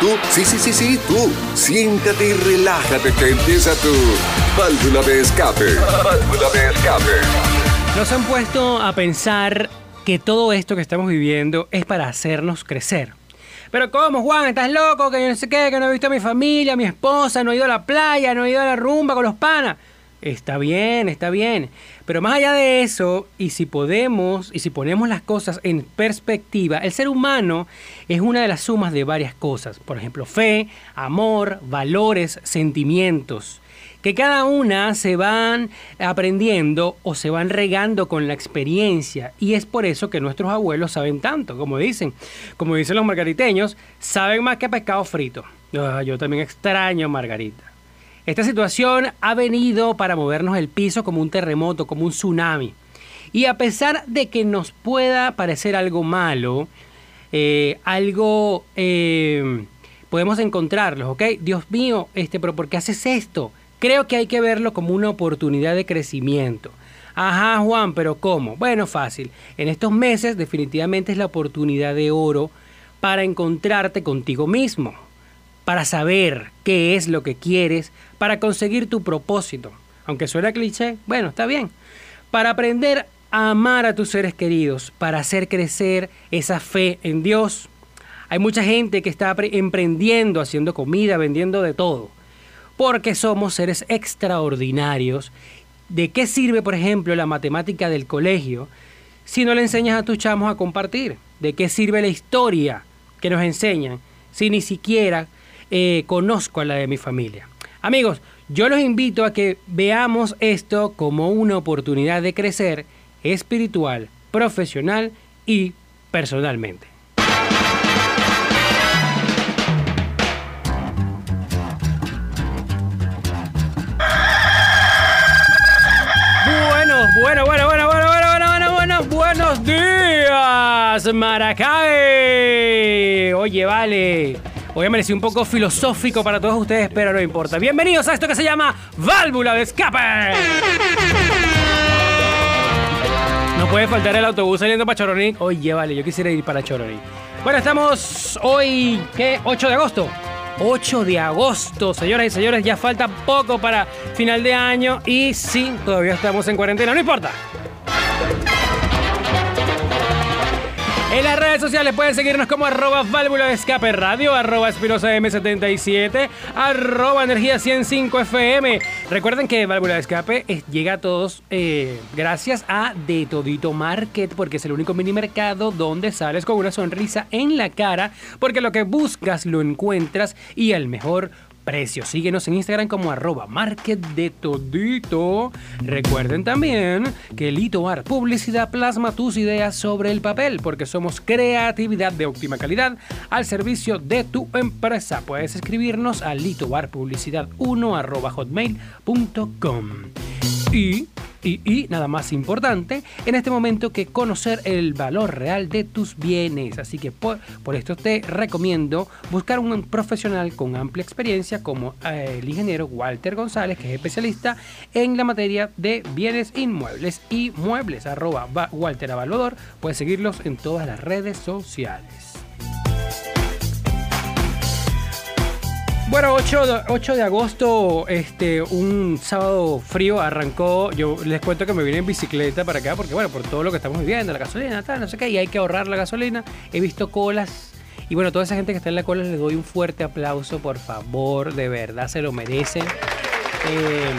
tú, sí, sí, sí, sí, tú. Siéntate y relájate que empieza tu válvula de escape. Válvula de escape. Nos han puesto a pensar que todo esto que estamos viviendo es para hacernos crecer. Pero ¿cómo, Juan? ¿Estás loco? Que yo no sé qué, que no he visto a mi familia, a mi esposa, no he ido a la playa, no he ido a la rumba con los panas. Está bien, está bien. Pero más allá de eso, y si podemos, y si ponemos las cosas en perspectiva, el ser humano es una de las sumas de varias cosas. Por ejemplo, fe, amor, valores, sentimientos. Que cada una se van aprendiendo o se van regando con la experiencia. Y es por eso que nuestros abuelos saben tanto, como dicen. Como dicen los margariteños, saben más que pescado frito. Ah, yo también extraño margarita. Esta situación ha venido para movernos el piso como un terremoto, como un tsunami. Y a pesar de que nos pueda parecer algo malo, eh, algo eh, podemos encontrarlos, ¿ok? Dios mío, este, pero ¿por qué haces esto? Creo que hay que verlo como una oportunidad de crecimiento. Ajá, Juan, pero ¿cómo? Bueno, fácil. En estos meses definitivamente es la oportunidad de oro para encontrarte contigo mismo para saber qué es lo que quieres, para conseguir tu propósito. Aunque suena cliché, bueno, está bien. Para aprender a amar a tus seres queridos, para hacer crecer esa fe en Dios. Hay mucha gente que está emprendiendo, haciendo comida, vendiendo de todo, porque somos seres extraordinarios. ¿De qué sirve, por ejemplo, la matemática del colegio si no le enseñas a tus chamos a compartir? ¿De qué sirve la historia que nos enseñan si ni siquiera eh, conozco a la de mi familia. Amigos, yo los invito a que veamos esto como una oportunidad de crecer espiritual, profesional y personalmente. Bueno, bueno, bueno, bueno, bueno, bueno, bueno, bueno, bueno, buenos días, Maracay. Oye, vale. Hoy amanecí un poco filosófico para todos ustedes, pero no importa. Bienvenidos a esto que se llama Válvula de Escape. No puede faltar el autobús saliendo para Choroní. Oye, vale, yo quisiera ir para Choroní. Bueno, estamos hoy, ¿qué? 8 de agosto. 8 de agosto, señoras y señores, ya falta poco para final de año y sí, todavía estamos en cuarentena, no importa. En las redes sociales pueden seguirnos como arroba válvula de escape radio, arroba espirosa M77, arroba energía 105 FM. Recuerden que válvula de escape llega a todos eh, gracias a De Todito Market, porque es el único mini mercado donde sales con una sonrisa en la cara, porque lo que buscas lo encuentras y el mejor. Síguenos en Instagram como arroba market de todito. Recuerden también que Lito Art Publicidad plasma tus ideas sobre el papel porque somos creatividad de óptima calidad al servicio de tu empresa. Puedes escribirnos a litoarpublicidad1 arroba hotmail.com. Y y, nada más importante en este momento que conocer el valor real de tus bienes. Así que por, esto te recomiendo buscar un profesional con amplia experiencia como eh, el ingeniero Walter González, que es especialista en la materia de bienes inmuebles y muebles. Arroba Walter Avaluador. Puedes seguirlos en todas las redes sociales. Bueno, 8 de, agosto, este, un sábado frío arrancó. Yo les cuento que me vine en bicicleta para acá porque, bueno, por todo lo que estamos viviendo, la gasolina, tal, no sé qué, y hay que ahorrar la gasolina. He visto colas. Y bueno, toda esa gente que está en la cola les doy un fuerte aplauso, por favor, de verdad, se lo merecen. Eh,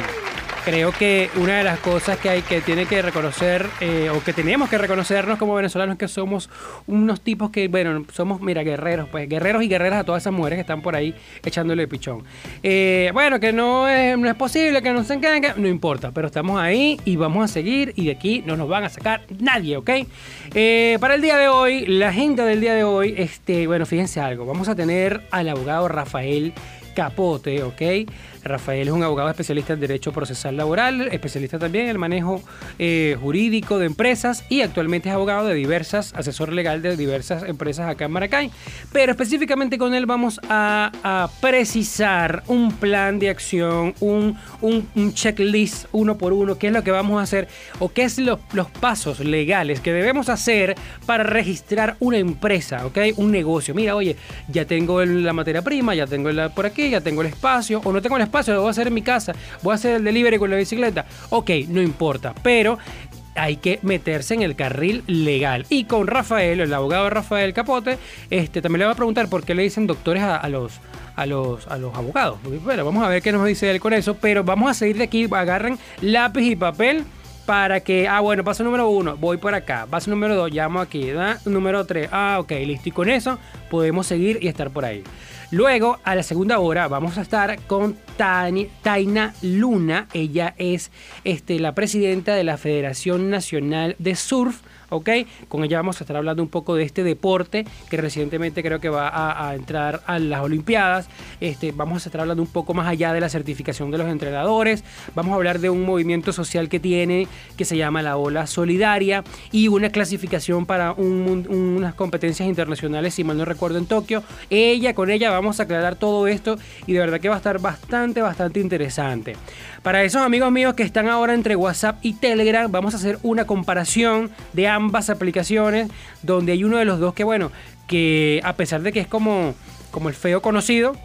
creo que una de las cosas que hay que tiene que reconocer eh, o que tenemos que reconocernos como venezolanos que somos unos tipos que, bueno, somos, mira, guerreros, pues guerreros y guerreras a todas esas mujeres que están por ahí echándole pichón. Eh, bueno, que no es, no es posible, que no se que no importa, pero estamos ahí y vamos a seguir y de aquí no nos van a sacar nadie, ¿ok? Eh, para el día de hoy, la agenda del día de hoy, este, bueno, fíjense algo, vamos a tener al abogado Rafael Capote, ¿ok? Rafael es un abogado especialista en Derecho Procesal Laboral, especialista también en el manejo eh, jurídico de empresas y actualmente es abogado de diversas, asesor legal de diversas empresas acá en Maracay. Pero específicamente con él vamos a, precisar un plan de acción, un, un, checklist uno por uno, qué es lo que vamos a hacer o qué es los, pasos legales que debemos hacer para registrar una empresa, ¿ok? Un negocio. Mira, oye, ya tengo la materia prima, ya tengo la por aquí, ya tengo el espacio, o no tengo el lo voy a hacer en mi casa, voy a hacer el delivery con la bicicleta. Ok, no importa, pero hay que meterse en el carril legal. Y con Rafael, el abogado Rafael Capote, este, también le voy a preguntar por qué le dicen doctores a, los a los, a los abogados. Bueno, vamos a ver qué nos dice él con eso, pero vamos a seguir de aquí. Agarren lápiz y papel para que, ah, bueno, paso número uno, voy por acá. Paso número dos, llamo aquí. Número tres, ah, ok, listo. Y con eso podemos seguir y estar por ahí. Luego, a la segunda hora, vamos a estar con Taina Luna. Ella es este, la presidenta de la Federación Nacional de Surf ¿ok? Con ella vamos a estar hablando un poco de este deporte que recientemente creo que va a, entrar a las Olimpiadas. Este, vamos a estar hablando un poco más allá de la certificación de los entrenadores. Vamos a hablar de un movimiento social que tiene que se llama la Ola Solidaria y una clasificación para unas competencias internacionales, si mal no recuerdo, en Tokio. Ella, con ella vamos a aclarar todo esto y de verdad que va a estar bastante, bastante interesante. Para esos amigos míos que están ahora entre WhatsApp y Telegram, vamos a hacer una comparación de ambas aplicaciones, donde hay uno de los dos que, bueno, que a pesar de que es como, como el feo conocido,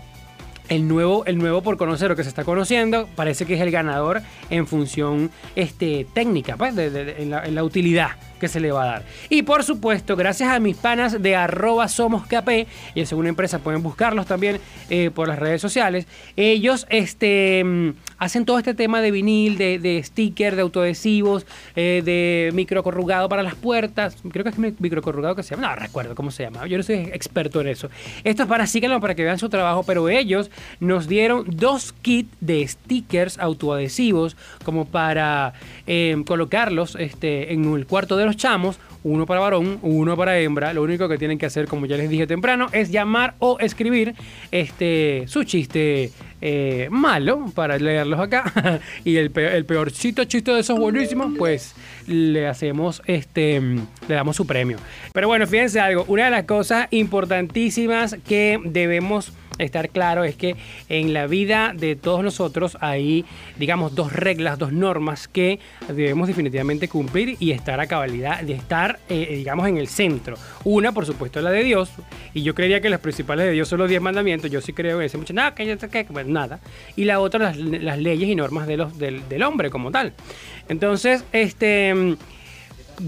el nuevo, el nuevo por conocer o que se está conociendo parece que es el ganador en función este, técnica, pues, en, la, utilidad que se le va a dar. Y por supuesto, gracias a mis panas de arroba somos KP, y en segunda empresa pueden buscarlos también eh, por las redes sociales, ellos este, mm, hacen todo este tema de vinil, de, de sticker, de autoadhesivos, eh, de microcorrugado para las puertas, creo que es microcorrugado que se llama, no recuerdo cómo se llama, yo no soy experto en eso. Esto es para síganlo, para que vean su trabajo, pero ellos nos dieron dos kits de stickers autoadhesivos como para eh, colocarlos este, en el cuarto de los chamos, uno para varón, uno para hembra. Lo único que tienen que hacer, como ya les dije temprano, es llamar o escribir este, su chiste eh, malo para leerlos acá. y el, el peorcito chiste de esos buenísimos, pues le hacemos este, le damos su premio. Pero bueno, fíjense algo, una de las cosas importantísimas que debemos estar claro es que en la vida de todos nosotros hay, digamos, dos reglas, dos normas que debemos definitivamente cumplir y estar a cabalidad, de estar, eh, digamos, en el centro. Una, por supuesto, la de Dios, y yo creería que las principales de Dios son los diez mandamientos, yo sí creo que ese mucho, nada, que que, nada. Y la otra, las, leyes y normas de los, del, hombre como tal. Entonces, este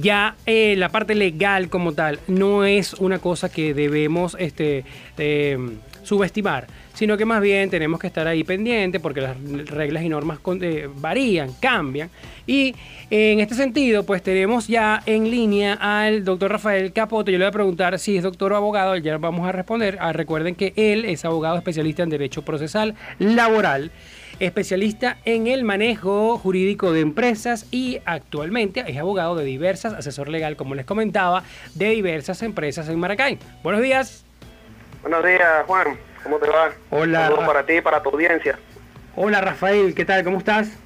ya eh, la parte legal como tal no es una cosa que debemos este, eh, subestimar, sino que más bien tenemos que estar ahí pendiente porque las reglas y normas eh, varían, cambian. Y en este sentido, pues tenemos ya en línea al doctor Rafael Capote. Yo le voy a preguntar si es doctor o abogado, ya vamos a responder. Ah, recuerden que él es abogado especialista en Derecho Procesal Laboral especialista en el manejo jurídico de empresas y actualmente es abogado de diversas, asesor legal, como les comentaba, de diversas empresas en Maracay. Buenos días. Buenos días, Juan. ¿Cómo te va? Hola. Saludos para ti y para tu audiencia. Hola, Rafael. ¿Qué tal? ¿Cómo estás?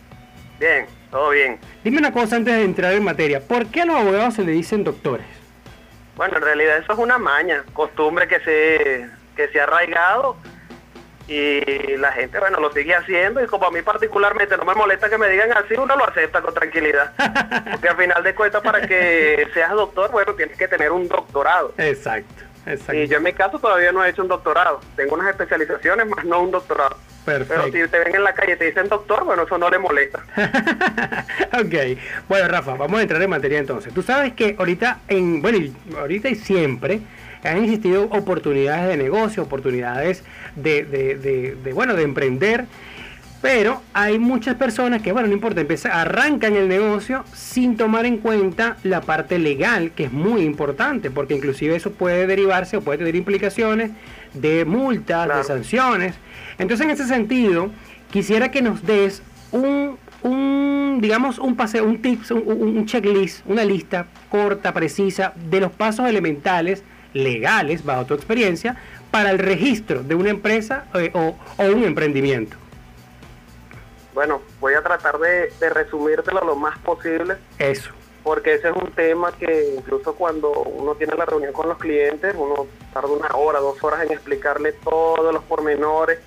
Bien, todo bien. Dime una cosa antes de entrar en materia. ¿Por qué a los abogados se le dicen doctores? Bueno, en realidad eso es una maña, costumbre que se, que se ha arraigado y la gente, bueno, lo sigue haciendo y como a mí particularmente no me molesta que me digan así, uno lo acepta con tranquilidad. Porque al final de cuentas, para que seas doctor, bueno, tienes que tener un doctorado. Exacto. Y yo en mi caso todavía no he hecho un doctorado. Tengo unas especializaciones, más no un doctorado. Perfecto. Pero si te ven en la calle y te dicen doctor, bueno, eso no le molesta. ok. Bueno, Rafa, vamos a entrar en materia entonces. Tú sabes que ahorita, en, bueno, ahorita y siempre han existido oportunidades de negocio, oportunidades de, de, de bueno, de emprender pero hay muchas personas que, bueno, no importa, empieza, arrancan el negocio sin tomar en cuenta la parte legal, que es muy importante, porque inclusive eso puede derivarse o puede tener implicaciones de multas, de sanciones. Entonces, en ese sentido, quisiera que nos des un, un digamos, un paseo, un tips, un, checklist, una lista corta, precisa, de los pasos elementales legales, bajo tu experiencia, para el registro de una empresa eh, o un emprendimiento. Bueno, voy a tratar de, de resumírtelo lo más posible. Eso. Porque ese es un tema que incluso cuando uno tiene la reunión con los clientes, uno tarda una hora, dos horas en explicarle todos los pormenores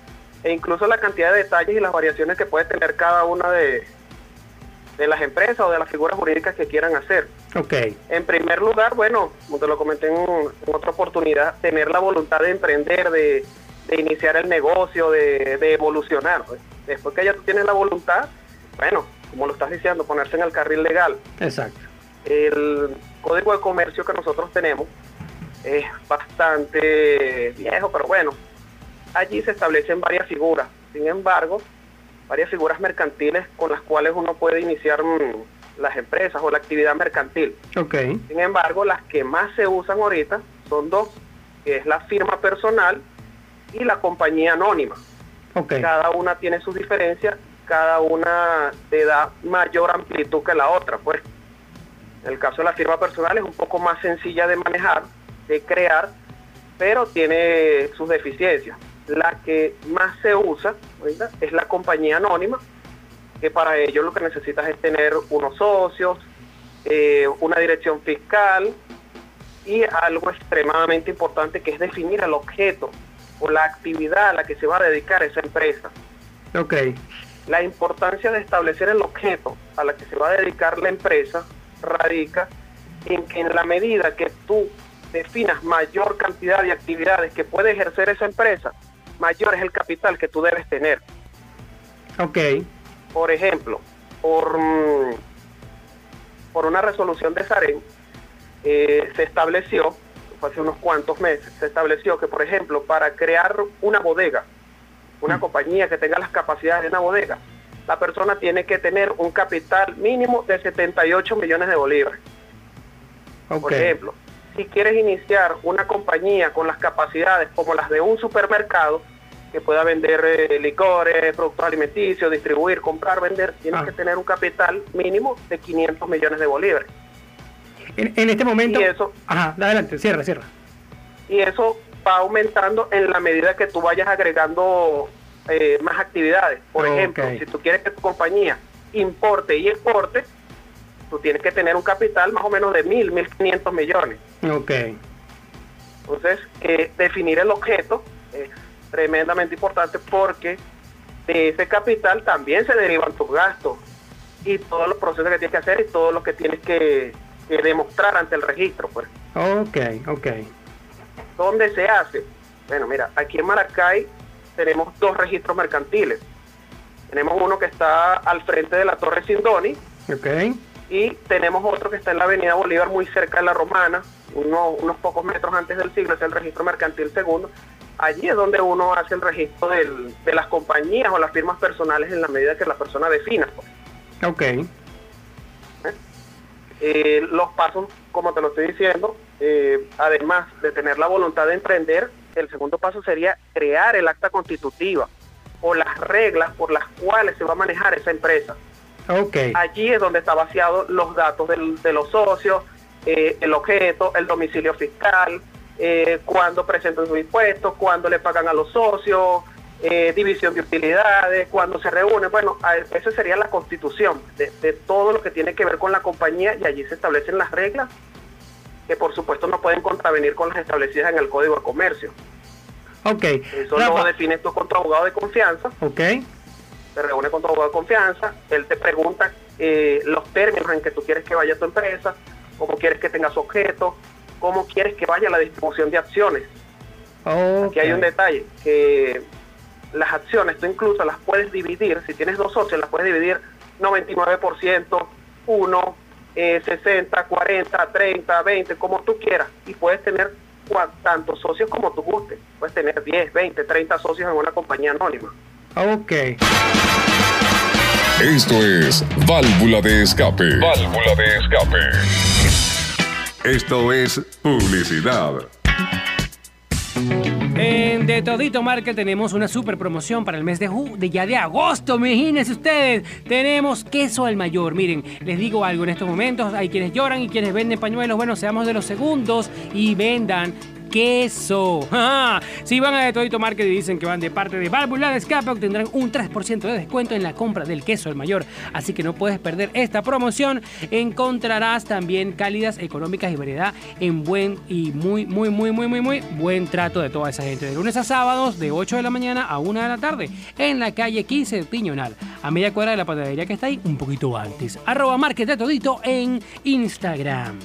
e incluso la cantidad de detalles y las variaciones que puede tener cada una de, de las empresas o de las figuras jurídicas que quieran hacer. Ok. En primer lugar, bueno, como te lo comenté en, en otra oportunidad, tener la voluntad de emprender, de, de iniciar el negocio, de, de evolucionar. pues. Después que ya tú tienes la voluntad, bueno, como lo estás diciendo, ponerse en el carril legal. Exacto. El código de comercio que nosotros tenemos es bastante viejo, pero bueno, allí se establecen varias figuras. Sin embargo, varias figuras mercantiles con las cuales uno puede iniciar mm, las empresas o la actividad mercantil. Ok. Sin embargo, las que más se usan ahorita son dos, que es la firma personal y la compañía anónima. Ok. Cada una tiene sus diferencias, cada una te da mayor amplitud que la otra, pues. En el caso de la firma personal es un poco más sencilla de manejar, de crear, pero tiene sus deficiencias. La que más se usa es la compañía anónima, que para ello lo que necesitas es tener unos socios, eh, una dirección fiscal y algo extremadamente importante que es definir el objeto o la actividad a la que se va a dedicar esa empresa. Ok. La importancia de establecer el objeto a la que se va a dedicar la empresa radica en que en la medida que tú definas mayor cantidad de actividades que puede ejercer esa empresa, mayor es el capital que tú debes tener. Ok. Por ejemplo, por, mm, por una resolución de Sarén, eh, se estableció, fue hace unos cuantos meses, se estableció que, por ejemplo, para crear una bodega, una Mm. compañía que tenga las capacidades de una bodega, la persona tiene que tener un capital mínimo de 78 millones de bolívares. Por ejemplo, si quieres iniciar una compañía con las capacidades como las de un supermercado, que pueda vender eh, licores, productos alimenticios, distribuir, comprar, vender, tienes Ah. que tener un capital mínimo de 500 millones de bolívares. En, en este momento. Y eso- Ajá, adelante, cierra, cierra. Y eso va aumentando en la medida que tú vayas agregando eh, más actividades. Por ejemplo, si tú quieres que tu compañía importe y exporte, tú tienes que tener un capital más o menos de mil, mil quinientos millones. Ok. Entonces, eh, definir el objeto es tremendamente importante porque de ese capital también se derivan tus gastos y todos los procesos que tienes que hacer y todo lo que tienes que, que demostrar ante el registro. Pues. Ok, ok. ¿Dónde se hace? Bueno, mira, aquí en Maracay tenemos dos registros mercantiles. Tenemos uno que está al frente de la Torre Sindoni Ok. y tenemos otro que está en la Avenida Bolívar, muy cerca de la Romana, uno- unos pocos metros antes del siglo, es el registro mercantil segundo. Allí es donde uno hace el registro del- de las compañías o las firmas personales en la medida que la persona defina. pues. Ok. Eh, los pasos, como te lo estoy diciendo, eh, además de tener la voluntad de emprender, el segundo paso sería crear el acta constitutiva o las reglas por las cuales se va a manejar esa empresa. Allí es donde está vaciado los datos del- de los socios, eh, el objeto, el domicilio fiscal, eh, cuándo presentan sus impuestos, cuándo le pagan a los socios, eh, división de utilidades, cuándo se reúnen. Bueno, esa sería la constitución de, de todo lo que tiene que ver con la compañía y allí se establecen las reglas que por supuesto no pueden contravenir con las establecidas en el Código de Comercio. Ok. Eso Rafa, lo defines tú con tu abogado de confianza Ok. te reúne con tu abogado de confianza, él te pregunta eh, los términos en que tú quieres que vaya tu empresa, cómo quieres que tenga su objeto, cómo quieres que vaya la distribución de acciones. Ok. Aquí hay un detalle, que las acciones tú incluso las puedes dividir, si tienes dos socios, las puedes dividir 99%, 1, eh, 60, 40, 30, 20, como tú quieras, y puedes tener tantos socios como tú gustes. Puedes tener 10, 20, 30 socios en una compañía anónima. Ok. Esto es Válvula de Escape. Válvula de Escape. Esto es publicidad. En De Todito Market tenemos una super promoción para el mes de, ju- de ya de agosto. Imagínense ustedes, tenemos queso al mayor. Miren, les digo algo en estos momentos. Hay quienes lloran y quienes venden pañuelos. Bueno, seamos de los segundos y vendan queso. Si van a de Todito Market y dicen que van de parte de Válvula de Escape, obtendrán un 3% de descuento en la compra del queso el mayor. Así que no puedes perder esta promoción. Encontrarás también cálidas, económicas y variedad en buen y muy, muy, muy, muy, muy, muy buen trato de toda esa gente. De lunes a sábados, de 8 de la mañana a 1 de la tarde, en la calle 15 de Piñonal, a media cuadra de la panadería que está ahí, un poquito antes. Arroba Market de Todito en Instagram.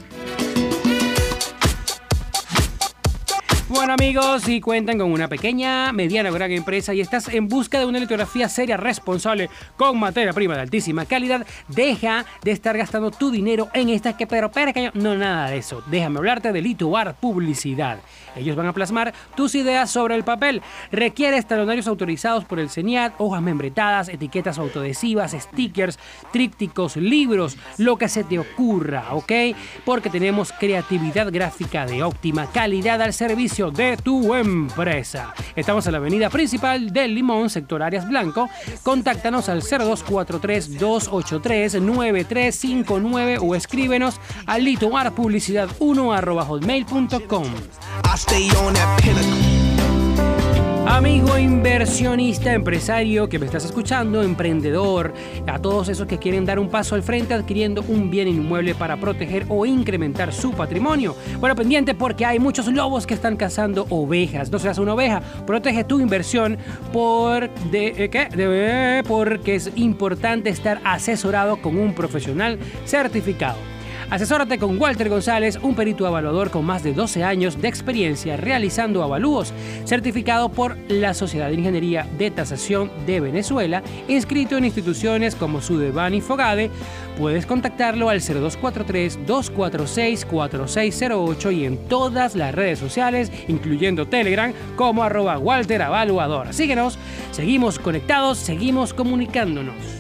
Bueno amigos, si cuentan con una pequeña, mediana o gran empresa y estás en busca de una litografía seria, responsable, con materia prima de altísima calidad, deja de estar gastando tu dinero en estas que pero pero no nada de eso. Déjame hablarte de Lituar Publicidad. Ellos van a plasmar tus ideas sobre el papel. Requieres talonarios autorizados por el CENIAT, hojas membretadas, etiquetas autoadhesivas, stickers, trípticos, libros, lo que se te ocurra, ¿ok? Porque tenemos creatividad gráfica de óptima calidad al servicio de tu empresa. Estamos en la avenida principal del Limón, sector Arias Blanco. Contáctanos al 0243-283-9359 o escríbenos a litoarpublicidad1 Amigo inversionista, empresario que me estás escuchando, emprendedor, a todos esos que quieren dar un paso al frente adquiriendo un bien inmueble para proteger o incrementar su patrimonio. Bueno, pendiente porque hay muchos lobos que están cazando ovejas. No seas una oveja, protege tu inversión eh. De, porque es importante estar asesorado con un profesional certificado. Asesórate con Walter González, un perito evaluador con más de 12 años de experiencia realizando avalúos, certificado por la Sociedad de Ingeniería de Tasación de Venezuela, inscrito en instituciones como Sudeban y Fogade. Puedes contactarlo al 0243-246-4608 y en todas las redes sociales, incluyendo Telegram, como arroba Walter Avaluador. Síguenos, seguimos conectados, seguimos comunicándonos.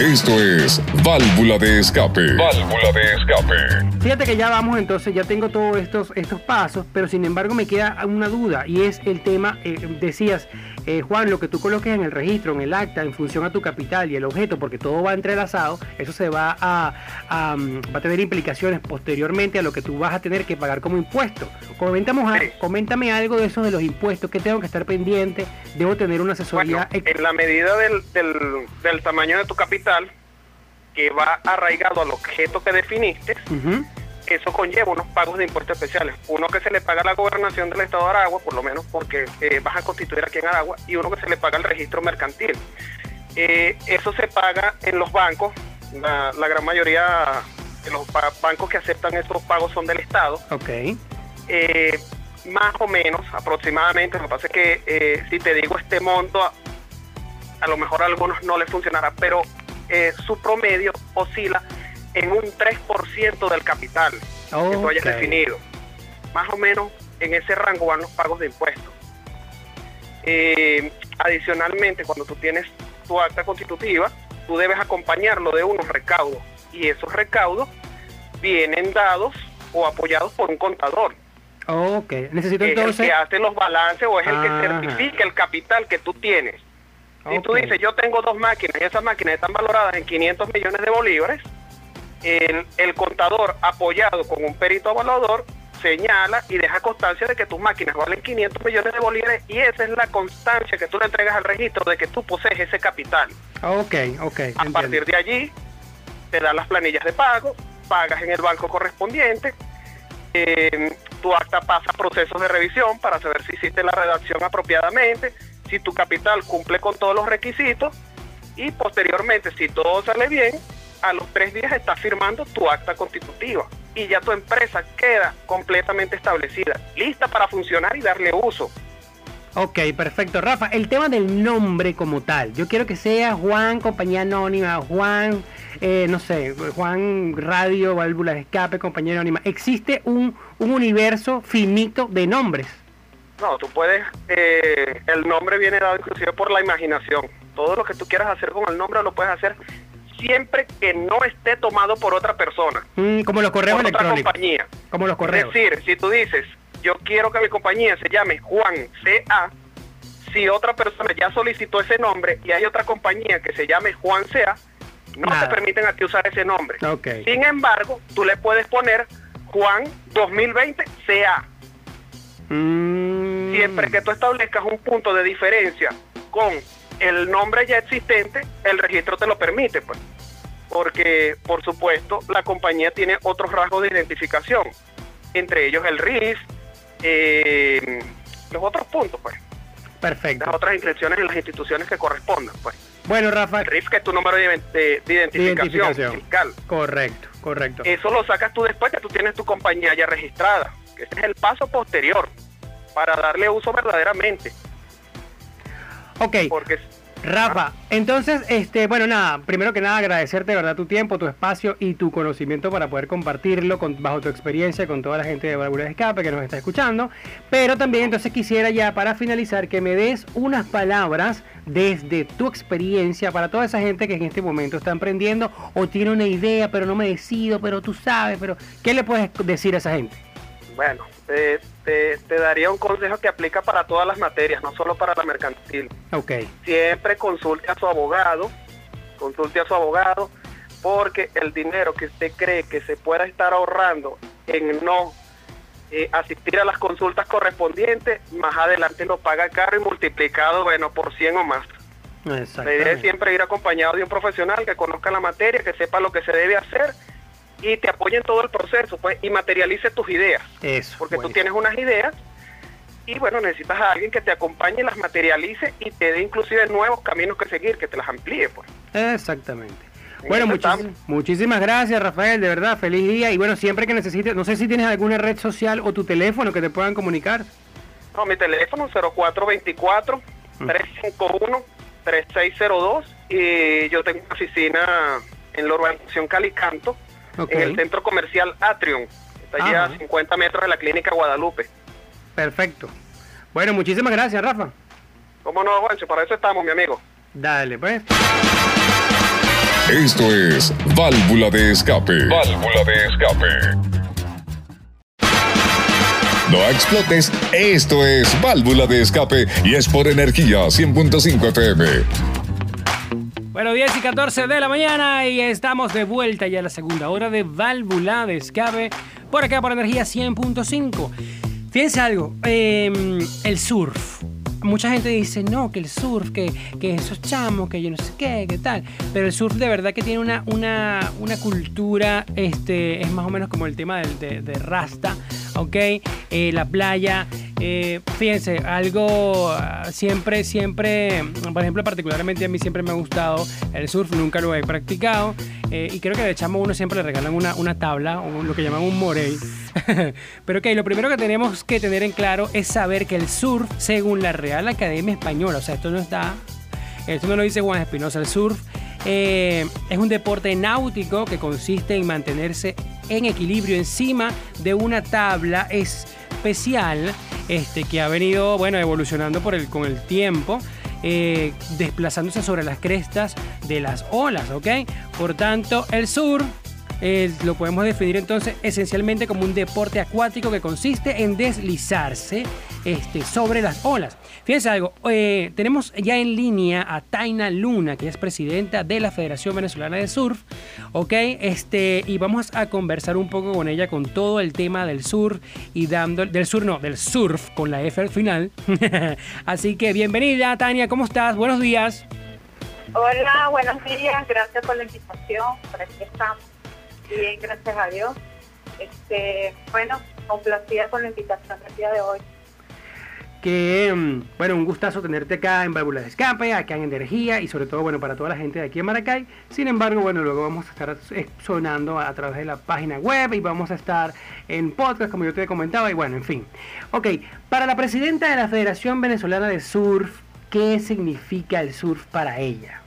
Esto es Válvula de Escape. Válvula de Escape. Fíjate que ya vamos entonces, ya tengo todos estos, estos pasos, pero sin embargo me queda una duda y es el tema, eh, decías, eh, Juan, lo que tú coloques en el registro, en el acta, en función a tu capital y el objeto, porque todo va entrelazado, eso se va a, mm, va a tener implicaciones posteriormente a lo que tú vas a tener que pagar como impuesto. Comentamos, coméntame algo de eso de los impuestos, que tengo que estar pendiente, debo tener una asesoría. en la medida del, del, tamaño de tu capital, que va arraigado al objeto que definiste, eso conlleva unos pagos de impuestos especiales. Uno que se le paga a la gobernación del estado de Aragua, por lo menos porque eh, vas a constituir aquí en Aragua, y uno que se le paga al registro mercantil. Eh, eso se paga en los bancos, la, gran mayoría de los bancos que aceptan esos pagos son del Estado. Ok. Eh, más o menos, aproximadamente, lo que pasa es que si te digo este monto, a, lo mejor a algunos no les funcionará, pero su promedio oscila en un 3% del capital que tú hayas definido. Más o menos en ese rango van los pagos de impuestos. Eh, adicionalmente, cuando tú tienes tu acta constitutiva, tú debes acompañarlo de unos recaudos y esos recaudos vienen dados o apoyados por un contador. Ok, necesito es entonces... el que hace los balances o es el que certifica el capital que tú tienes. Si tú dices, yo tengo dos máquinas y esas máquinas están valoradas en 500 millones de bolívares, el, contador apoyado con un perito evaluador señala y deja constancia de que tus máquinas valen 500 millones de bolívares y esa es la constancia que tú le entregas al registro de que tú posees ese capital. Ok, ok. A partir de allí, te dan las planillas de pago, pagas en el banco correspondiente, eh, tu acta pasa procesos de revisión para saber si hiciste la redacción apropiadamente, si tu capital cumple con todos los requisitos y posteriormente, si todo sale bien, a los tres días estás firmando tu acta constitutiva y ya tu empresa queda completamente establecida, lista para funcionar y darle uso. Ok, perfecto. Rafa, el tema del nombre como tal. Yo quiero que sea Juan, compañía anónima, Juan, eh, no sé, Juan Radio, válvula de escape, compañía anónima. ¿Existe un, un universo finito de nombres? No, tú puedes, eh, el nombre viene dado inclusive por la imaginación. Todo lo que tú quieras hacer con el nombre lo puedes hacer siempre que no esté tomado por otra persona. Mm, como los correos electrónicos. Otra compañía. Como los correos. Es decir, si tú dices, yo quiero que mi compañía se llame Juan CA, si otra persona ya solicitó ese nombre y hay otra compañía que se llame Juan CA, no te permiten a ti usar ese nombre. Sin embargo, tú le puedes poner Juan 2020 CA. Mm. Siempre que tú establezcas un punto de diferencia con el nombre ya existente, el registro te lo permite, pues. Porque, por supuesto, la compañía tiene otros rasgos de identificación, entre ellos el RIF, eh, los otros puntos, pues. Perfecto. Las otras inscripciones en las instituciones que correspondan, pues. Bueno, Rafa. El RIF que es tu número de, de- de identificación, Identificación. fiscal. Correcto, correcto. Eso lo sacas tú después que tú tienes tu compañía ya registrada. Ese es el paso posterior para darle uso verdaderamente. Ok. Porque Rafa, entonces, este, bueno, nada, primero que nada agradecerte de verdad tu tiempo, tu espacio y tu conocimiento para poder compartirlo con, bajo tu experiencia con toda la gente de Válvula de Escape que nos está escuchando. Pero también entonces quisiera ya para finalizar que me des unas palabras desde tu experiencia para toda esa gente que en este momento está emprendiendo o tiene una idea, pero no me decido, pero tú sabes, pero ¿qué le puedes decir a esa gente? Bueno, te, te- te daría un consejo que aplica para todas las materias, no solo para la mercantil. Ok, Siempre consulte a su abogado, consulte a su abogado, porque el dinero que usted cree que se pueda estar ahorrando en no eh, asistir a las consultas correspondientes, más adelante lo paga caro y multiplicado, bueno, por 100 o más. La idea es siempre ir acompañado de un profesional que conozca la materia, que sepa lo que se debe hacer y te apoye en todo el proceso, pues, y materialice tus ideas. Eso. Porque tú buenísimo. tienes unas ideas y bueno, necesitas a alguien que te acompañe, las materialice y te dé inclusive nuevos caminos que seguir, que te las amplíe, pues. Exactamente. En Bueno, muchis- muchísimas gracias, Rafael, de verdad, feliz día. Y bueno, siempre que necesites, no sé si tienes alguna red social o tu teléfono que te puedan comunicar. No, mi teléfono 0424 351 3602 y yo tengo una oficina en la urbanización Calicanto, En el centro comercial Atrium. Está allí a 50 metros de la clínica Guadalupe. Perfecto. Bueno, muchísimas gracias, Rafa. ¿Cómo no, Juancho? Para eso estamos, mi amigo. Dale, pues. Esto es Válvula de Escape. Válvula de Escape. No explotes, esto es Válvula de Escape y es por energía 100.5 FM. Bueno, 10 y 14 de la mañana y estamos de vuelta ya a la segunda hora de Válvula de Escape por acá por Energía 100.5. Fíjense algo, eh, el surf. Mucha gente dice, no, que el surf, que, que esos chamos, que yo no sé qué, que tal. Pero el surf de verdad que tiene una, una, una cultura, este, es más o menos como el tema del, de, de Rasta, ¿ok? Eh, la playa, eh, fíjense, algo ah, siempre, siempre, por ejemplo, particularmente a mí siempre me ha gustado el surf, nunca lo he practicado. eh, y creo que de chamo uno siempre le regalan una, una tabla, o lo que llaman un morey. Pero ok, lo primero que tenemos que tener en claro es saber que el surf, según la Real Academia Española, o sea, esto no está esto no lo dice Juan Espinosa, el surf eh, es un deporte náutico que consiste en mantenerse en equilibrio encima de una tabla especial este, que ha venido bueno, evolucionando por el, con el tiempo. eh, desplazándose sobre las crestas de las olas. Por tanto, el surf eh, lo podemos definir entonces esencialmente como un deporte acuático que consiste en deslizarse este, sobre las olas. Fíjense algo, eh, tenemos ya en línea a Taina Luna, que es presidenta de la Federación Venezolana de Surf, ¿ok? Este, y vamos a conversar un poco con ella con todo el tema del surf y dando, del sur no, del surf con la F al final. Así que bienvenida Tania, ¿cómo estás? Buenos días. Hola, buenos días, gracias por la invitación, por aquí estamos. Bien, gracias a Dios. Este, bueno, complacida con la invitación del día de hoy. Que mm, bueno, un gustazo tenerte acá en Válvulas de Escape, acá en Energía y sobre todo, bueno, para toda la gente de aquí en Maracay. Sin embargo, bueno, luego vamos a estar eh, sonando a través de la página web y vamos a estar en podcast, como yo te comentaba, y bueno, en fin. Ok, para la presidenta de la Federación Venezolana de Surf, ¿qué significa el surf para ella?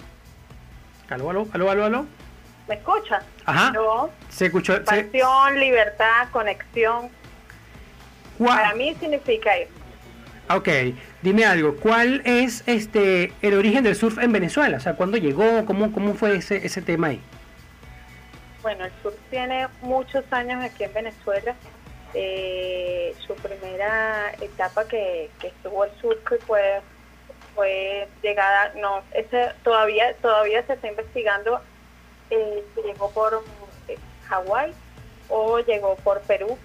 Aló, aló, aló, aló, aló. ¿Me escuchas? Ajá. No. Se escuchó. se- Pasión, libertad, conexión. ¿cuál- Para mí significa eso. Ok, dime algo, ¿cuál es este el origen del surf en Venezuela? O sea, ¿cuándo llegó? ¿Cómo, cómo fue ese, ese tema ahí? Bueno, el surf tiene muchos años aquí en Venezuela. Eh, su primera etapa que, que estuvo el surf fue fue llegada, no, ese todavía todavía se está investigando. eh, se llegó por eh, Hawái o llegó por Perú,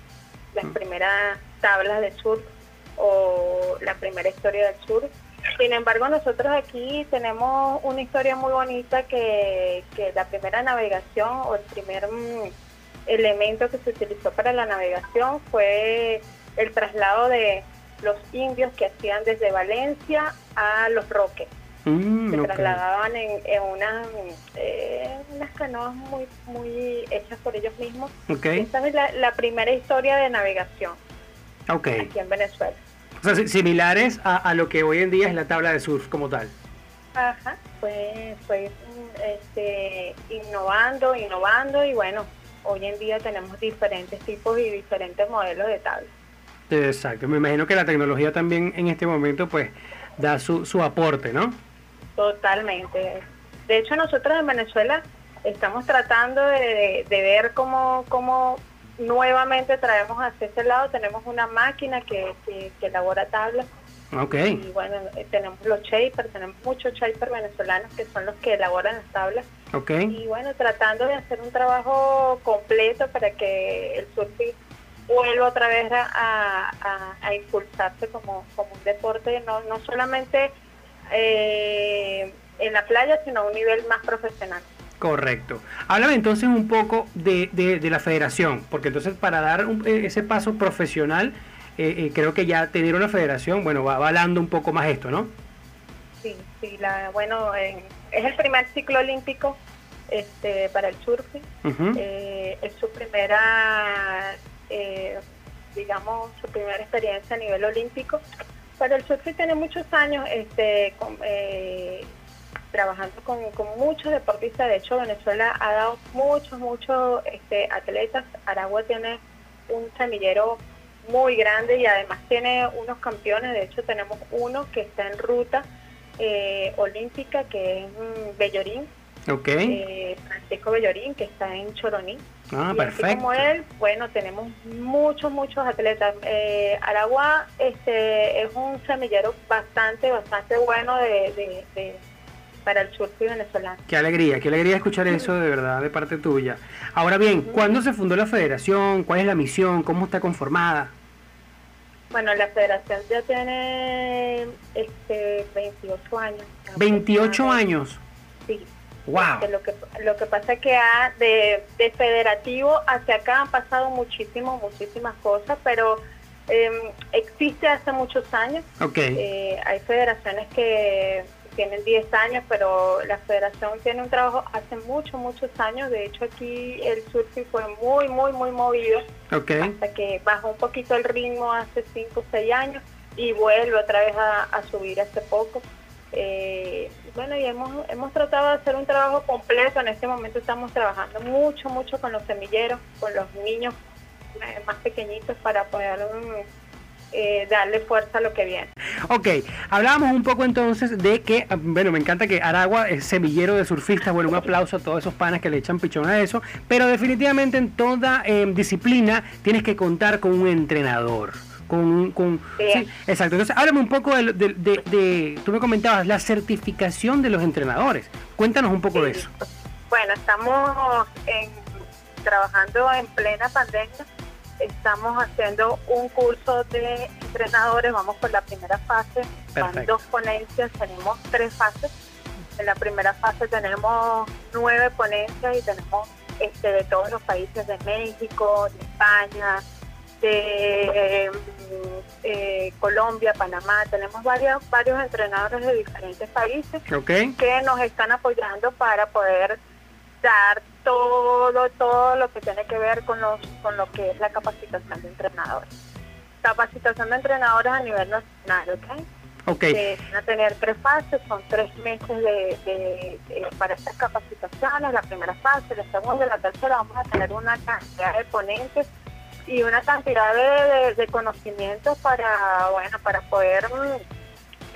las primeras tablas de surf o la primera historia del surf. Sin embargo, nosotros aquí tenemos una historia muy bonita que, que la primera navegación o el primer mm, elemento que se utilizó para la navegación fue el traslado de los indios que hacían desde Valencia a Los Roques. Mm, se trasladaban en, en unas, eh, unas canoas muy, muy hechas por ellos mismos. Esta es la, la primera historia de navegación aquí en Venezuela. O sea, si- similares a, a lo que hoy en día es la tabla de surf como tal. Ajá, fue, fue mm, este, innovando, innovando y bueno, hoy en día tenemos diferentes tipos y diferentes modelos de tablas. Exacto. Me imagino que la tecnología también en este momento pues da su, su aporte, ¿no? Totalmente. De hecho, nosotros en Venezuela estamos tratando de, de- de ver cómo, cómo nuevamente traemos hacia ese lado. Tenemos una máquina que, que- que elabora tablas Ok. y bueno, eh, tenemos los shapers, tenemos muchos shapers venezolanos que son los que elaboran las tablas. Y bueno, tratando de hacer un trabajo completo para que el surfing vuelva otra vez a, a- a impulsarse como, como un deporte, no, no solamente eh, en la playa, sino a un nivel más profesional. Correcto. Háblame entonces un poco de, de- de la federación, porque entonces para dar un- eh, ese paso profesional, eh, eh, creo que ya tener una federación, bueno, va avalando un poco más esto, ¿no? Sí, sí, la, bueno, en- es el primer ciclo olímpico este, para el surfing. Eh, es su primera, eh, digamos, su primera experiencia a nivel olímpico. Pero el surfing tiene muchos años este, con- eh, trabajando con, con muchos deportistas. De hecho, Venezuela ha dado muchos, muchos este, atletas. Aragua tiene un semillero muy grande y además tiene unos campeones. De hecho, tenemos uno que está en ruta eh, olímpica, que es mm, Bellorín, Ok. eh, Francisco Bellorín, que está en Choroní. ah, y así perfecto. como él, bueno, tenemos muchos, muchos atletas. Eh, Aragua este, es un semillero bastante, bastante bueno de, de- de- para el surfing venezolano. Qué alegría, qué alegría escuchar eso de verdad de parte tuya. Ahora bien, ¿cuándo se fundó la federación? ¿Cuál es la misión? ¿Cómo está conformada? Bueno, la federación ya tiene este, 28 años. 28 años. Sí. Wow. Este, lo, que, lo que pasa es que ha- de, de federativo hacia acá han pasado muchísimas, muchísimas cosas, pero em, existe hace muchos años. Ok. Eh, hay federaciones que tienen 10 años, pero la federación tiene un trabajo hace muchos, muchos años. De hecho, aquí el surfing fue muy, muy, muy movido Ok. hasta que bajó un poquito el ritmo hace 5 o 6 años y vuelve otra vez a, a subir hace poco. Eh, bueno, y hemos, hemos tratado de hacer un trabajo completo. En este momento estamos trabajando mucho, mucho con los semilleros, con los niños eh, más pequeñitos para poder eh, darle fuerza a lo que viene. Ok, hablábamos un poco entonces de que, ah, bueno, me encanta que Aragua es semillero de surfistas, bueno, un aplauso a todos esos panas que le echan pichón a eso, pero definitivamente en toda eh, disciplina tienes que contar con un entrenador. Con, con, Sí. sí, exacto. Entonces, háblame un poco de, de- de- de- tú me comentabas, la certificación de los entrenadores. Cuéntanos un poco de eso. Bueno, estamos en- trabajando en plena pandemia. Estamos haciendo un curso de entrenadores. Vamos por la primera fase. Van dos ponencias. Tenemos tres fases. En la primera fase tenemos nueve ponencias y tenemos este, de todos los países de México, de España, de eh, eh, Colombia, Panamá. Tenemos varios, varios entrenadores de diferentes países que nos están apoyando para poder dar todo, todo lo que tiene que ver con, los, con lo que es la capacitación de entrenadores. Capacitación de entrenadores a nivel nacional, ¿ok? ok. Que van a tener tres fases, son tres meses de, de- de- para estas capacitaciones, la primera fase, la segunda y la tercera vamos a tener una cantidad de ponentes y una cantidad de, de- conocimientos para, bueno, para poder,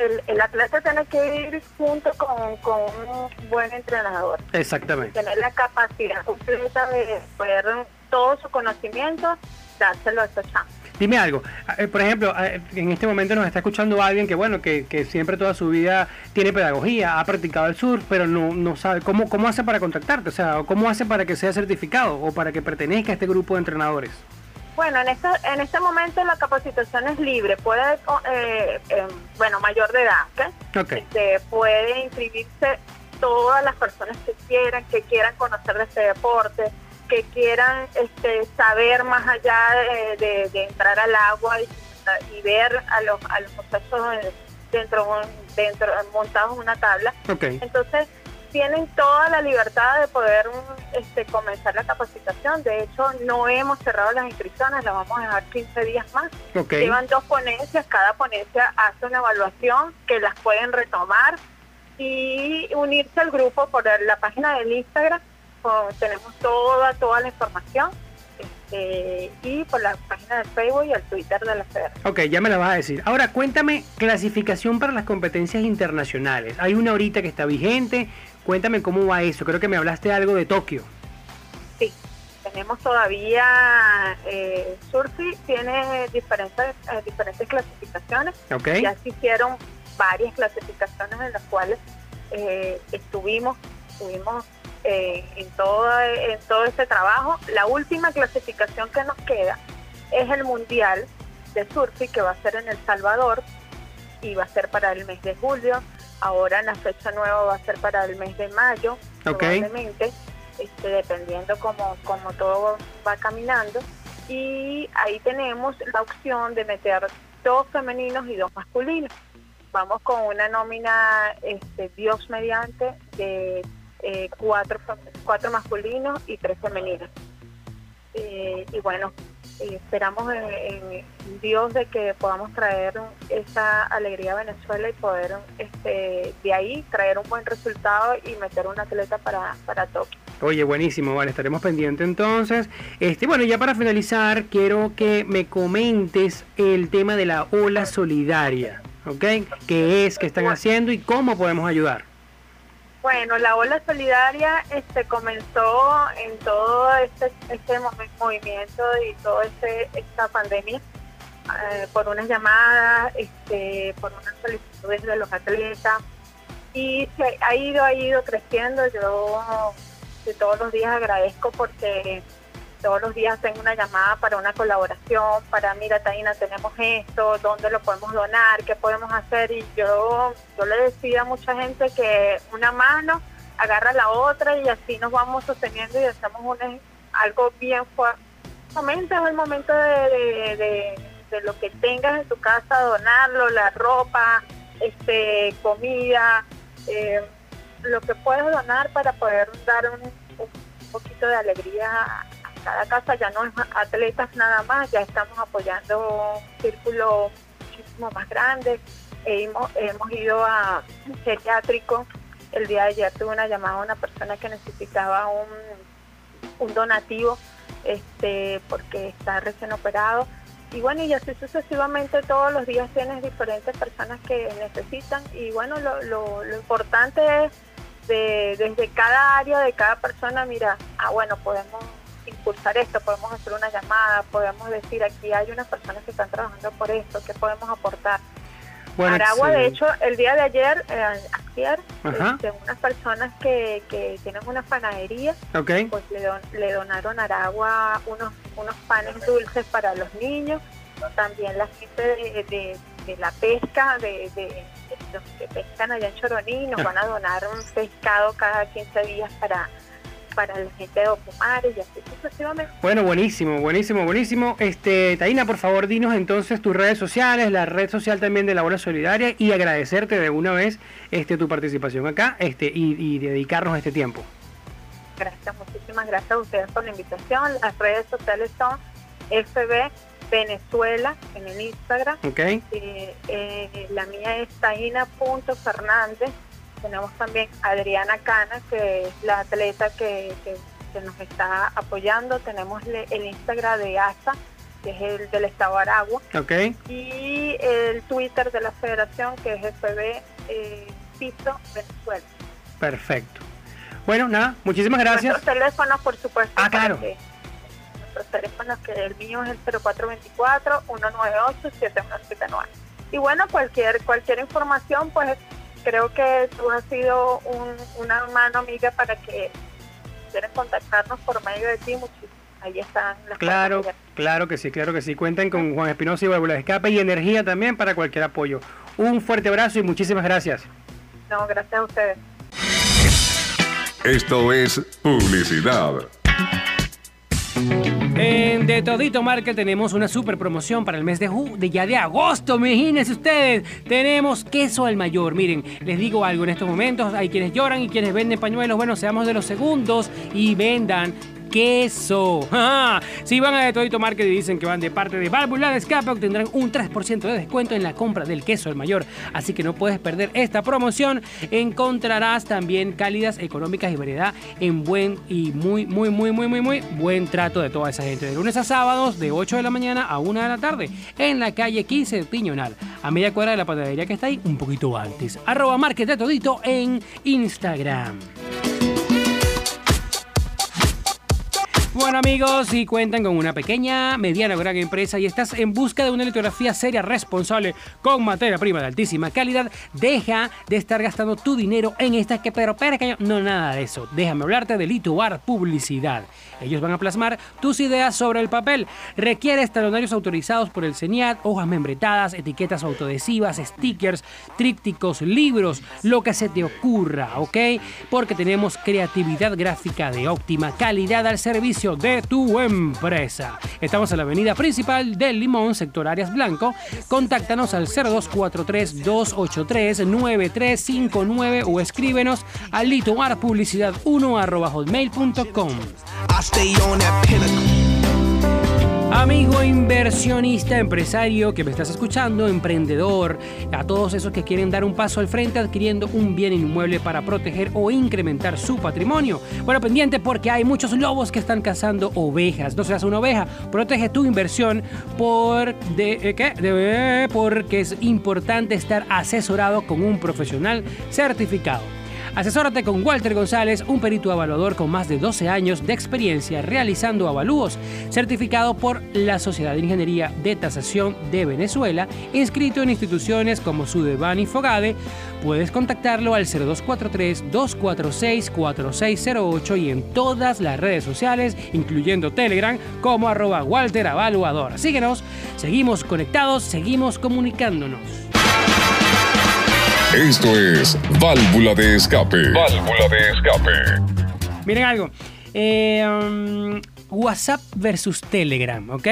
el, el atleta tiene que ir junto con, con un buen entrenador, Exactamente. tener la capacidad completa de poder todo su conocimiento, dárselo a esta chamba. Dime algo, eh, por ejemplo, en este momento nos está escuchando alguien que, bueno, que, que siempre toda su vida tiene pedagogía, ha practicado el surf, pero no, no sabe cómo, cómo hace para contactarte, o sea, cómo hace para que sea certificado o para que pertenezca a este grupo de entrenadores. Bueno, en este, en este momento la capacitación es libre, puede, eh, eh, bueno, mayor de edad, ¿ok? Ok. Este, puede inscribirse todas las personas que quieran, que quieran conocer de este deporte, que quieran este, saber más allá de, de- de entrar al agua y, y ver a los, a los muchachos eh, dentro, dentro montados en una tabla. Entonces, tienen toda la libertad de poder este, comenzar la capacitación. De hecho, no hemos cerrado las inscripciones, las vamos a dejar 15 días más. Ok. Llevan dos ponencias, cada ponencia hace una evaluación que las pueden retomar y unirse al grupo por la página del Instagram. con- tenemos toda, toda la información. este, y por la página de Facebook y el Twitter de la Federación. Ok, ya me la vas a decir. Ahora, cuéntame, clasificación para las competencias internacionales. Hay una ahorita que está vigente. Cuéntame cómo va eso. Creo que me hablaste algo de Tokio. Sí, tenemos todavía, eh, Surfi tiene diferentes, eh, diferentes clasificaciones. Ok. Ya se hicieron varias clasificaciones en las cuales eh, estuvimos, estuvimos eh, en, todo, en todo este trabajo. La última clasificación que nos queda es el Mundial de Surfi que va a ser en El Salvador y va a ser para el mes de julio. Ahora la fecha nueva va a ser para el mes de mayo, Ok. probablemente, este, dependiendo como, como todo va caminando. Y ahí tenemos la opción de meter dos femeninos y dos masculinos. Vamos con una nómina, este, Dios mediante, de eh, cuatro, cuatro masculinos y tres femeninas. Eh, y bueno, eh, esperamos en, en Dios de que podamos traer esa alegría a Venezuela y poder este, de ahí traer un buen resultado y meter un atleta para, para Tokio. Oye, buenísimo, vale, estaremos pendientes entonces. Este, bueno, ya para finalizar, quiero que me comentes el tema de la ola solidaria, ¿ok? ¿Qué es, qué están haciendo y cómo podemos ayudar? Bueno, la ola solidaria este, comenzó en todo este, este movi- movimiento y toda este, esta pandemia eh, por unas llamadas, este, por unas solicitudes de los atletas y se ha ido, ha ido creciendo. Yo de todos los días agradezco porque todos los días tengo una llamada para una colaboración, para mira Taina, tenemos esto, dónde lo podemos donar, qué podemos hacer y yo, yo le decía a mucha gente que una mano agarra la otra y así nos vamos sosteniendo y hacemos un, algo bien fuerte. Es el momento de, de- lo que tengas en tu casa, donarlo, la ropa, este, comida, eh, lo que puedes donar para poder dar un, un poquito de alegría cada casa, ya no es atletas nada más, ya estamos apoyando un círculo muchísimo más grande. Hemos, hemos ido a geriátrico, el día de ayer tuve una llamada a una persona que necesitaba un, un donativo este porque está recién operado. Y bueno y así sucesivamente todos los días tienes diferentes personas que necesitan. Y bueno lo, lo, lo importante es de, desde cada área de cada persona mira ah bueno podemos impulsar esto podemos hacer una llamada podemos decir aquí hay unas personas que están trabajando por esto qué podemos aportar Bueno, Aragua, de hecho, el día de ayer, eh, ayer, este, unas personas que, que tienen una panadería, Ok, pues le, don- le donaron a Aragua unos, unos panes dulces para los niños. También la gente de, de- de la pesca, de, de- los que pescan allá en Choroní, nos van a donar un pescado cada 15 días para, para la gente de Ocumares y así sucesivamente. bueno, buenísimo, buenísimo, buenísimo. Este, Taina, por favor, dinos entonces tus redes sociales, la red social también de la Ola Solidaria y agradecerte de una vez este, tu participación acá este, y, y dedicarnos este tiempo. Gracias, muchísimas gracias a ustedes por la invitación. Las redes sociales son FB Venezuela en el Instagram. Eh, eh, la mía es taina.fernández. Tenemos también Adriana Cana, que es la atleta que, que- que nos está apoyando. Tenemos le- el Instagram de ASA, que es el del Estado de Aragua. ok. Y el Twitter de la Federación, que es FB eh, Piso Venezuela. Perfecto. Bueno, nada, muchísimas gracias. Nuestros teléfonos, por supuesto. Ah, claro. que nuestros teléfonos, que el mío es el 0424-198-7179. Y bueno, cualquier, cualquier información, pues creo que tú has sido una mano amiga para que quieran contactarnos por medio de ti. Ahí están las Claro, claro que sí, claro que sí. Cuenten con Juan Espinosa y Válvula de Escape y energía también para cualquier apoyo. Un fuerte abrazo y muchísimas gracias. No, gracias a ustedes. Esto es publicidad. En De Todito Market tenemos una super promoción para el mes de, de ya de agosto. Imagínense ustedes, tenemos queso al mayor. Miren, les digo algo en estos momentos. Hay quienes lloran y quienes venden pañuelos. Bueno, seamos de los segundos y vendan queso. Si van a Todito Market y dicen que van de parte de Válvula de Escape, obtendrán un 3% de descuento en la compra del queso el mayor. Así que no puedes perder esta promoción. Encontrarás también cálidas, económicas y variedad en buen y muy, muy, muy, muy, muy, muy buen trato de toda esa gente. De lunes a sábados, de 8 de la mañana a 1 de la tarde, en la calle 15 de Piñonal, a media cuadra de la panadería que está ahí, un poquito antes. Arroba Market de Todito en Instagram. Bueno amigos, si cuentan con una pequeña, mediana o gran empresa y estás en busca de una litografía seria, responsable, con materia prima de altísima calidad, deja de estar gastando tu dinero en estas que pero pero no nada de eso. Déjame hablarte de Lituar Publicidad. Ellos van a plasmar tus ideas sobre el papel. Requieres talonarios autorizados por el CENIAT, hojas membretadas, etiquetas autoadhesivas, stickers, trípticos, libros, lo que se te ocurra, ¿ok? Porque tenemos creatividad gráfica de óptima calidad al servicio de tu empresa. Estamos en la avenida principal del Limón, sector Arias Blanco. Contáctanos al 0243-283-9359 o escríbenos a litoarpublicidad1 Amigo inversionista, empresario que me estás escuchando, emprendedor, a todos esos que quieren dar un paso al frente adquiriendo un bien inmueble para proteger o incrementar su patrimonio. Bueno, pendiente porque hay muchos lobos que están cazando ovejas. No seas una oveja, protege tu inversión por de, eh, ¿qué? De, porque es importante estar asesorado con un profesional certificado. Asesórate con Walter González, un perito evaluador con más de 12 años de experiencia realizando avalúos, certificado por la Sociedad de Ingeniería de Tasación de Venezuela, inscrito en instituciones como Sudeban y Fogade. Puedes contactarlo al 0243-246-4608 y en todas las redes sociales, incluyendo Telegram, como arroba Walter Avaluador. Síguenos, seguimos conectados, seguimos comunicándonos. Esto es Válvula de Escape. Válvula de Escape. Miren algo. Eh, um, WhatsApp versus Telegram, ¿ok?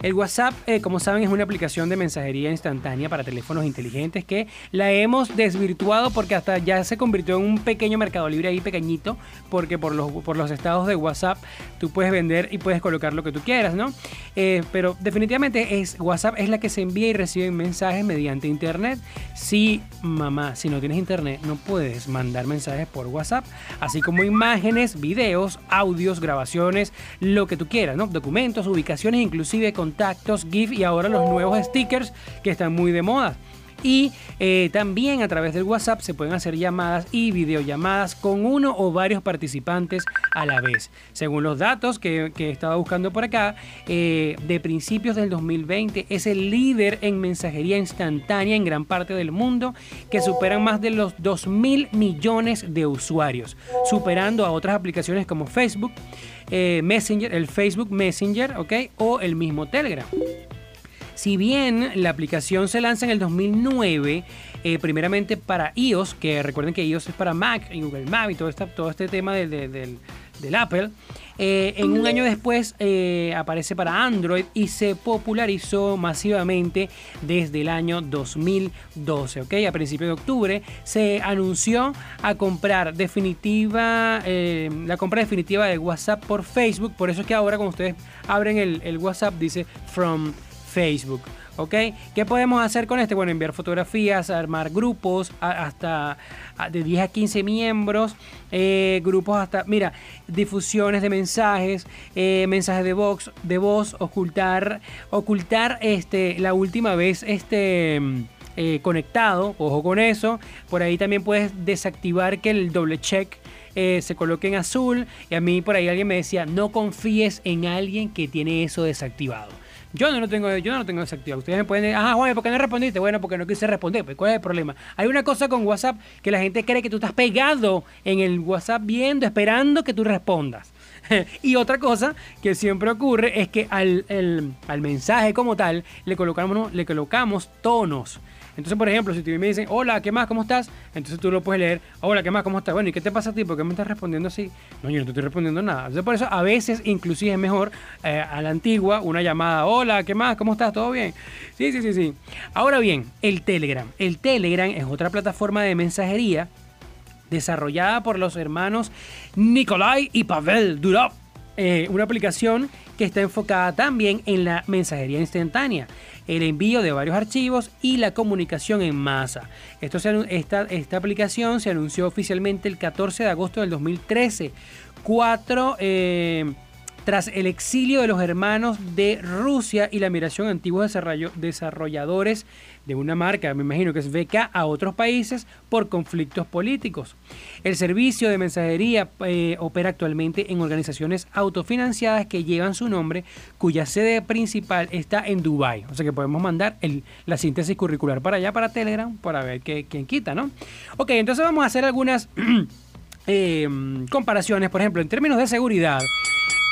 El WhatsApp, eh, como saben, es una aplicación de mensajería instantánea para teléfonos inteligentes que la hemos desvirtuado porque hasta ya se convirtió en un pequeño mercado libre ahí pequeñito, porque por los, por los estados de WhatsApp tú puedes vender y puedes colocar lo que tú quieras, ¿no? Eh, pero definitivamente es WhatsApp es la que se envía y recibe mensajes mediante internet. Si mamá, si no tienes internet, no puedes mandar mensajes por WhatsApp, así como imágenes, videos, audios, grabaciones, lo que tú quieras, ¿no? Documentos, ubicaciones, inclusive con contactos, GIF y ahora los nuevos stickers que están muy de moda. Y eh, también a través del WhatsApp se pueden hacer llamadas y videollamadas con uno o varios participantes a la vez. Según los datos que, que he estado buscando por acá, eh, de principios del 2020 es el líder en mensajería instantánea en gran parte del mundo, que superan más de los 2 mil millones de usuarios, superando a otras aplicaciones como Facebook, eh, Messenger, el Facebook Messenger, ¿ok? O el mismo Telegram. Si bien la aplicación se lanza en el 2009, eh, primeramente para iOS, que recuerden que iOS es para Mac y Google Maps y todo, todo este tema del, Apple, eh, en un año después eh, aparece para Android y se popularizó masivamente desde el año 2012. ¿ok? A principios de octubre se anunció a comprar definitiva, la compra definitiva de WhatsApp por Facebook. Por eso es que ahora cuando ustedes abren el, el WhatsApp dice From Facebook. ¿Ok? ¿Qué podemos hacer con este? Bueno, enviar fotografías, armar grupos hasta de 10 a 15 miembros, eh, grupos hasta, mira, difusiones de mensajes, eh, mensajes de voz, de voz, ocultar, ocultar este, la última vez este eh, conectado, ojo con eso. Por ahí también puedes desactivar que el doble check se coloque en azul. Y a mí por ahí alguien me decía, no confíes en alguien que tiene eso desactivado. Yo no lo tengo, yo no lo tengo desactivado. Ustedes me pueden decir, ah, Juan, ¿por qué no respondiste? Bueno, porque no quise responder. Pues, ¿cuál es el problema? Hay una cosa con WhatsApp que la gente cree que tú estás pegado en el WhatsApp viendo, esperando que tú respondas. y otra cosa que siempre ocurre es que al, al mensaje como tal le colocamos, le colocamos tonos. Entonces, por ejemplo, si me dicen, hola, ¿qué más? ¿Cómo estás? Entonces tú lo puedes leer, hola, ¿qué más? ¿Cómo estás? Bueno, ¿y qué te pasa a ti? ¿Por qué me estás respondiendo así? No, yo no te estoy respondiendo nada. Entonces, por eso a veces inclusive es mejor eh, a la antigua una llamada, hola, ¿qué más? ¿Cómo estás? ¿Todo bien? Sí, sí, sí, sí. Ahora bien, el Telegram. El Telegram es otra plataforma de mensajería desarrollada por los hermanos Nikolai y Pavel Durov. Eh, una aplicación que está enfocada también en la mensajería instantánea el envío de varios archivos y la comunicación en masa. Esta, aplicación se anunció oficialmente el 14 de agosto del 2013. Cuatro... Eh, tras el exilio de los hermanos de Rusia y la migración antiguos desarrolladores de una marca, me imagino que es VK, a otros países por conflictos políticos. El servicio de mensajería eh, opera actualmente en organizaciones autofinanciadas que llevan su nombre, cuya sede principal está en Dubai. O sea que podemos mandar la síntesis curricular para allá, para Telegram, para ver qué, quién quita, ¿no? Ok, entonces vamos a hacer algunas eh, comparaciones, por ejemplo, en términos de seguridad.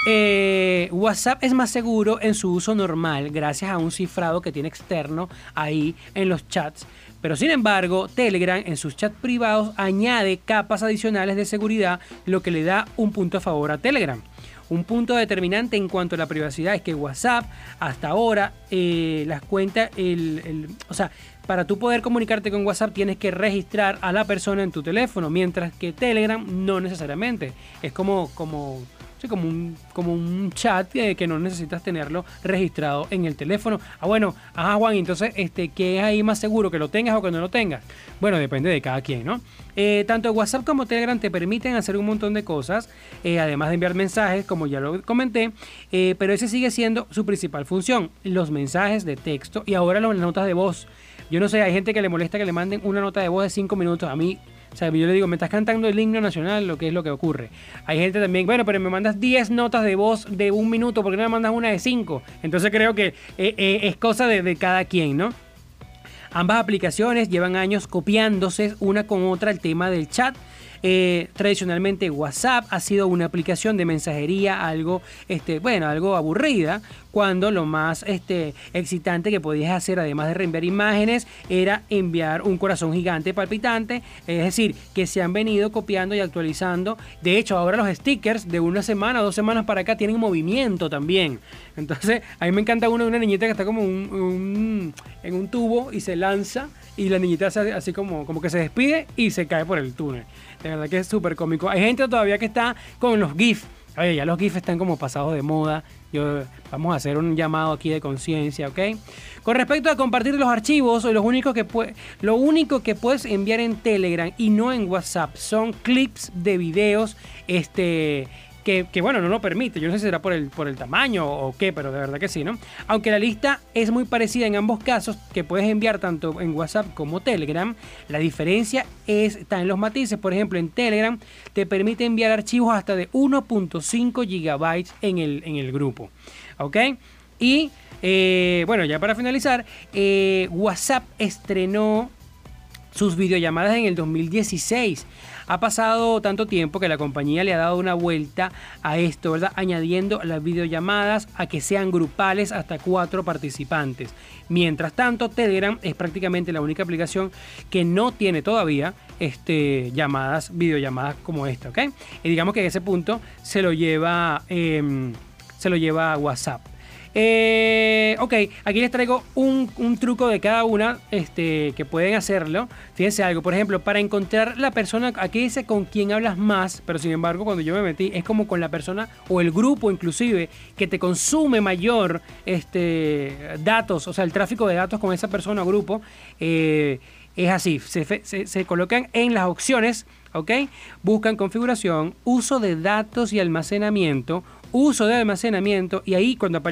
Eh, WhatsApp es más seguro en su uso normal gracias a un cifrado que tiene externo ahí en los chats. Pero sin embargo, Telegram en sus chats privados añade capas adicionales de seguridad, lo que le da un punto a favor a Telegram. Un punto determinante en cuanto a la privacidad es que WhatsApp hasta ahora eh, las cuentas, el, o sea, para tú poder comunicarte con WhatsApp tienes que registrar a la persona en tu teléfono, mientras que Telegram no necesariamente. Es como, como como un, como un chat que no necesitas tenerlo registrado en el teléfono. Ah, bueno, ajá, Juan, entonces, este, ¿qué es ahí más seguro? ¿Que lo tengas o que no lo tengas? Bueno, depende de cada quien, ¿no? Eh, tanto WhatsApp como Telegram te permiten hacer un montón de cosas, eh, además de enviar mensajes, como ya lo comenté, eh, pero ese sigue siendo su principal función, los mensajes de texto y ahora las notas de voz. Yo no sé, hay gente que le molesta que le manden una nota de voz de 5 minutos. A mí o sea, yo le digo, me estás cantando el himno nacional, lo que es lo que ocurre. Hay gente también, bueno, pero me mandas 10 notas de voz de un minuto, ¿por qué no me mandas una de 5? Entonces creo que eh, eh, es cosa de, de cada quien, ¿no? Ambas aplicaciones llevan años copiándose una con otra el tema del chat eh, tradicionalmente WhatsApp ha sido una aplicación de mensajería algo, este, bueno, algo aburrida, cuando lo más este, excitante que podías hacer, además de reenviar imágenes, era enviar un corazón gigante palpitante, es decir, que se han venido copiando y actualizando. De hecho, ahora los stickers de una semana dos semanas para acá tienen movimiento también. Entonces, a mí me encanta uno de una niñita que está como en un tubo y se lanza y la niñita hace así como, como que se despide y se cae por el túnel. De verdad que es súper cómico. Hay gente todavía que está con los GIFs. Oye, ya los GIFs están como pasados de moda. Yo, vamos a hacer un llamado aquí de conciencia, ¿ok? Con respecto a compartir los archivos, lo único, que lo único que puedes enviar en Telegram y no en WhatsApp son clips de videos este, que, bueno, no lo permite. Yo no sé si será por el, por el tamaño o qué, pero de verdad que sí, ¿no? Aunque la lista es muy parecida en ambos casos, que puedes enviar tanto en WhatsApp como Telegram, la diferencia está en los matices. Por ejemplo, en Telegram te permite enviar archivos hasta de 1.5 gigabytes en el, en el grupo, ¿ok? Y eh, bueno, ya para finalizar, eh, WhatsApp estrenó sus videollamadas en el 2016. Ha pasado tanto tiempo que la compañía le ha dado una vuelta a esto, ¿verdad? Añadiendo las videollamadas a que sean grupales hasta cuatro participantes. Mientras tanto, Telegram es prácticamente la única aplicación que no tiene todavía este, llamadas, videollamadas como esta, ¿ok? Y digamos que en ese punto se lo lleva, em, se lo lleva WhatsApp. Eh, ok, aquí les traigo un, truco de cada una este, que pueden hacerlo. Fíjense algo, por ejemplo, para encontrar la persona, aquí dice con quién hablas más, pero sin embargo cuando yo me metí es como con la persona o el grupo inclusive que te consume mayor este, datos, o sea, el tráfico de datos con esa persona o grupo. Eh, es así, se, colocan en las opciones, ¿ok? Buscan configuración, uso de datos y almacenamiento, uso de almacenamiento y ahí cuando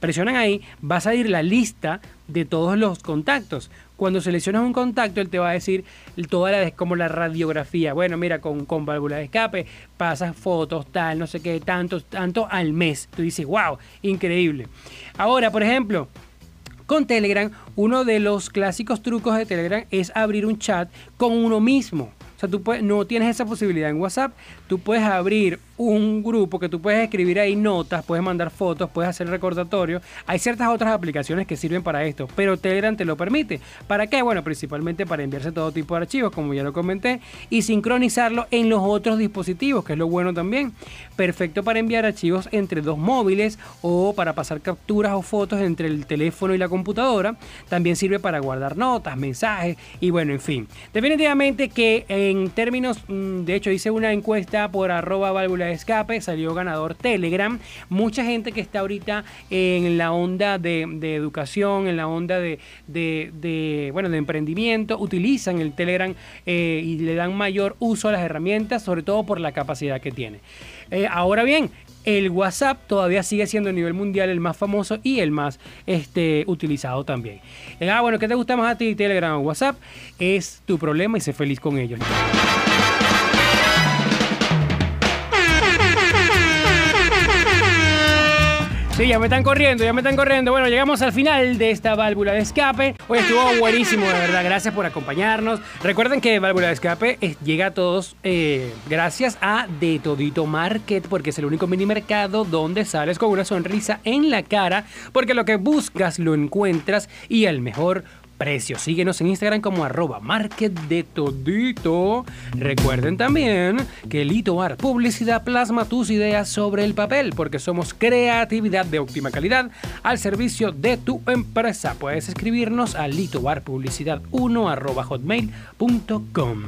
presionan ahí va a salir la lista de todos los contactos. Cuando seleccionas un contacto, él te va a decir toda la, como la radiografía. Bueno, mira, con, con válvula de escape, pasas fotos, tal, no sé qué, tantos, tanto al mes. Tú dices, wow, increíble. Ahora, por ejemplo, con Telegram, uno de los clásicos trucos de Telegram es abrir un chat con uno mismo. Sea, tú puedes- no tienes esa posibilidad en WhatsApp. Tú puedes abrir un grupo que tú puedes escribir ahí notas, puedes mandar fotos, puedes hacer recordatorios. Hay ciertas otras aplicaciones que sirven para esto, pero Telegram te lo permite. ¿Para qué? Bueno, principalmente para enviarse todo tipo de archivos, como ya lo comenté, y sincronizarlo en los otros dispositivos, que es lo bueno también. Perfecto para enviar archivos entre dos móviles o para pasar capturas o fotos entre el teléfono y la computadora. También sirve para guardar notas, mensajes y bueno, en fin. Definitivamente que en términos, mm, de hecho hice una encuesta por arroba válvula de escape, salió ganador Telegram. Mucha gente que está ahorita en la onda de, educación, en la onda de, bueno, de emprendimiento, utilizan el Telegram eh, y le dan mayor uso a las herramientas, sobre todo por la capacidad que tiene. Eh, ahora bien, el WhatsApp todavía sigue siendo a nivel mundial el más famoso y el más este, utilizado también. Eh, ah, bueno, ¿qué te gusta más a ti, Telegram o WhatsApp? Es tu problema y sé feliz con ellos. Sí, ya me están corriendo, ya me están corriendo. Bueno, llegamos al final de esta válvula de escape. Hoy estuvo buenísimo, de verdad. Gracias por acompañarnos. Recuerden que válvula de escape es- llega a todos eh, gracias a De Todito Market, porque es el único mini mercado donde sales con una sonrisa en la cara, porque lo que buscas lo encuentras y al mejor. Síguenos en Instagram como arroba market de todito. Recuerden también que Lito Art Publicidad plasma tus ideas sobre el papel porque somos creatividad de óptima calidad al servicio de tu empresa. Puedes escribirnos a litoarpublicidad1 arroba hotmail.com.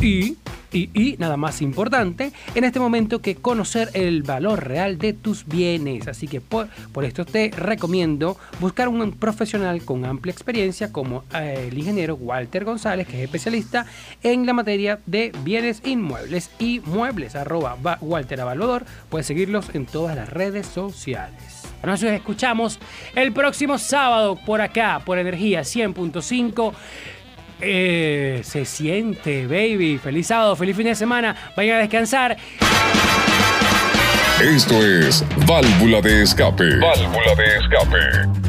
Y, y, y, nada más importante, en este momento que conocer el valor real de tus bienes. Así que por, por esto te recomiendo buscar un profesional con amplia experiencia como eh, el ingeniero Walter González, que es especialista en la materia de bienes inmuebles y muebles. Arroba Walter Avaluador. Puedes seguirlos en todas las redes sociales. Nos escuchamos el próximo sábado por acá, por Energía 100.5. Eh, se siente, baby. Feliz sábado, feliz fin de semana. Vayan a descansar. Esto es Válvula de Escape. Válvula de Escape.